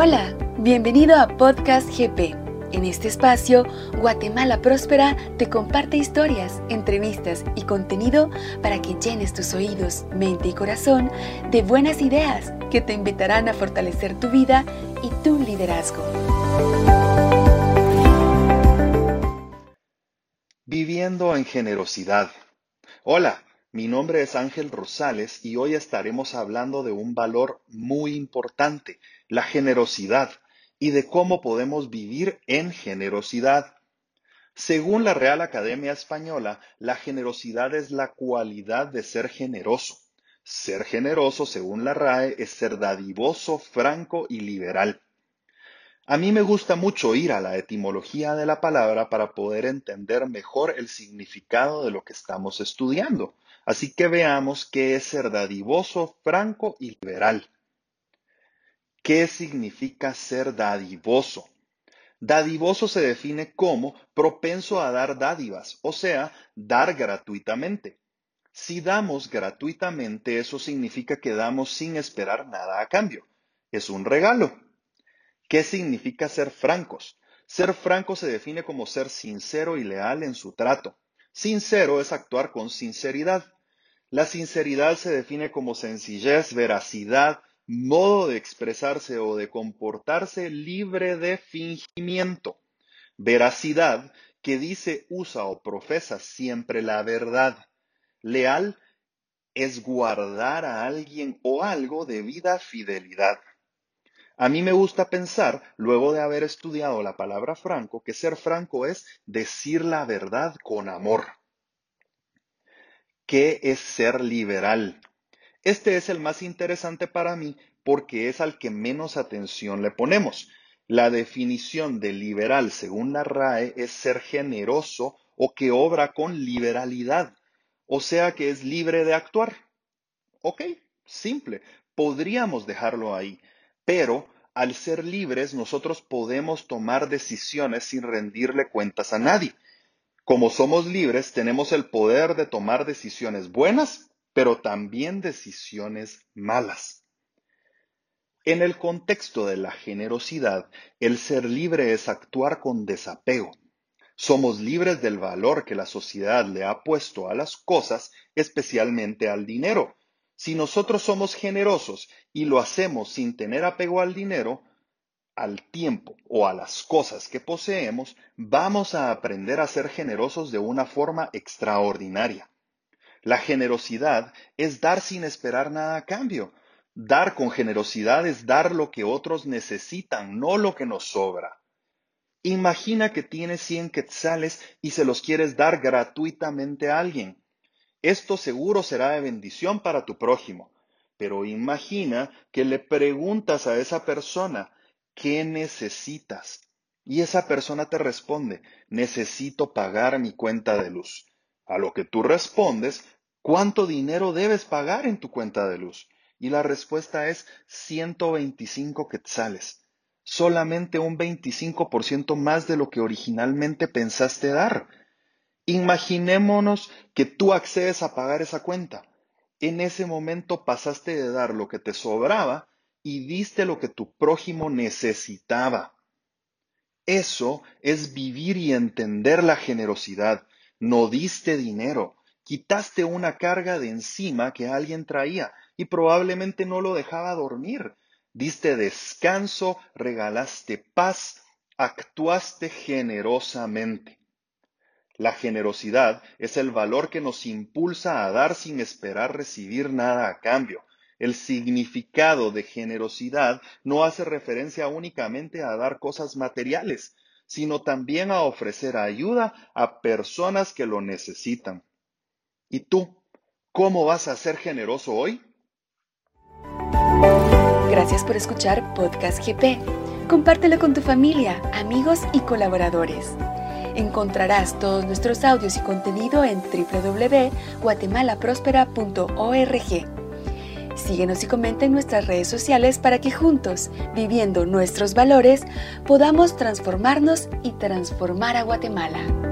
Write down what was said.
Hola, bienvenido a Podcast GP. En este espacio, Guatemala Próspera te comparte historias, entrevistas y contenido para que llenes tus oídos, mente y corazón de buenas ideas que te invitarán a fortalecer tu vida y tu liderazgo. Viviendo en generosidad. Hola, mi nombre es Ángel Rosales y hoy estaremos hablando de un valor muy importante, la generosidad, y de cómo podemos vivir en generosidad. Según la Real Academia Española, la generosidad es la cualidad de ser generoso. Ser generoso, según la RAE, es ser dadivoso, franco y liberal. A mí me gusta mucho ir a la etimología de la palabra para poder entender mejor el significado de lo que estamos estudiando. Así que veamos qué es ser dadivoso, franco y liberal. ¿Qué significa ser dadivoso? Dadivoso se define como propenso a dar dádivas, o sea, dar gratuitamente. Si damos gratuitamente, eso significa que damos sin esperar nada a cambio. Es un regalo. ¿Qué significa ser francos? Ser franco se define como ser sincero y leal en su trato. Sincero es actuar con sinceridad. La sinceridad se define como sencillez, veracidad, modo de expresarse o de comportarse libre de fingimiento. Veracidad, que dice, usa o profesa siempre la verdad. Leal es guardar a alguien o algo de vida fidelidad. A mí me gusta pensar, luego de haber estudiado la palabra franco, que ser franco es decir la verdad con amor. ¿Qué es ser liberal? Este es el más interesante para mí porque es al que menos atención le ponemos. La definición de liberal según la RAE es ser generoso o que obra con liberalidad, o sea que es libre de actuar. Ok, simple, podríamos dejarlo ahí. Pero al ser libres, nosotros podemos tomar decisiones sin rendirle cuentas a nadie. Como somos libres, tenemos el poder de tomar decisiones buenas, pero también decisiones malas. En el contexto de la generosidad, el ser libre es actuar con desapego. Somos libres del valor que la sociedad le ha puesto a las cosas, especialmente al dinero, si nosotros somos generosos y lo hacemos sin tener apego al dinero, al tiempo o a las cosas que poseemos, vamos a aprender a ser generosos de una forma extraordinaria. La generosidad es dar sin esperar nada a cambio. Dar con generosidad es dar lo que otros necesitan, no lo que nos sobra. Imagina que tienes 100 quetzales y se los quieres dar gratuitamente a alguien. Esto seguro será de bendición para tu prójimo. Pero imagina que le preguntas a esa persona, ¿qué necesitas? Y esa persona te responde, necesito pagar mi cuenta de luz. A lo que tú respondes, ¿cuánto dinero debes pagar en tu cuenta de luz? Y la respuesta es 125 quetzales. Solamente un 25% más de lo que originalmente pensaste dar. Imaginémonos que tú accedes a pagar esa cuenta. En ese momento pasaste de dar lo que te sobraba y diste lo que tu prójimo necesitaba. Eso es vivir y entender la generosidad. No diste dinero, quitaste una carga de encima que alguien traía y probablemente no lo dejaba dormir. Diste descanso, regalaste paz, actuaste generosamente. La generosidad es el valor que nos impulsa a dar sin esperar recibir nada a cambio. El significado de generosidad no hace referencia únicamente a dar cosas materiales, sino también a ofrecer ayuda a personas que lo necesitan. ¿Y tú, cómo vas a ser generoso hoy? Gracias por escuchar Podcast GP. Compártelo con tu familia, amigos y colaboradores. Encontrarás todos nuestros audios y contenido en www.guatemalaprospera.org. Síguenos y comenta en nuestras redes sociales para que juntos, viviendo nuestros valores, podamos transformarnos y transformar a Guatemala.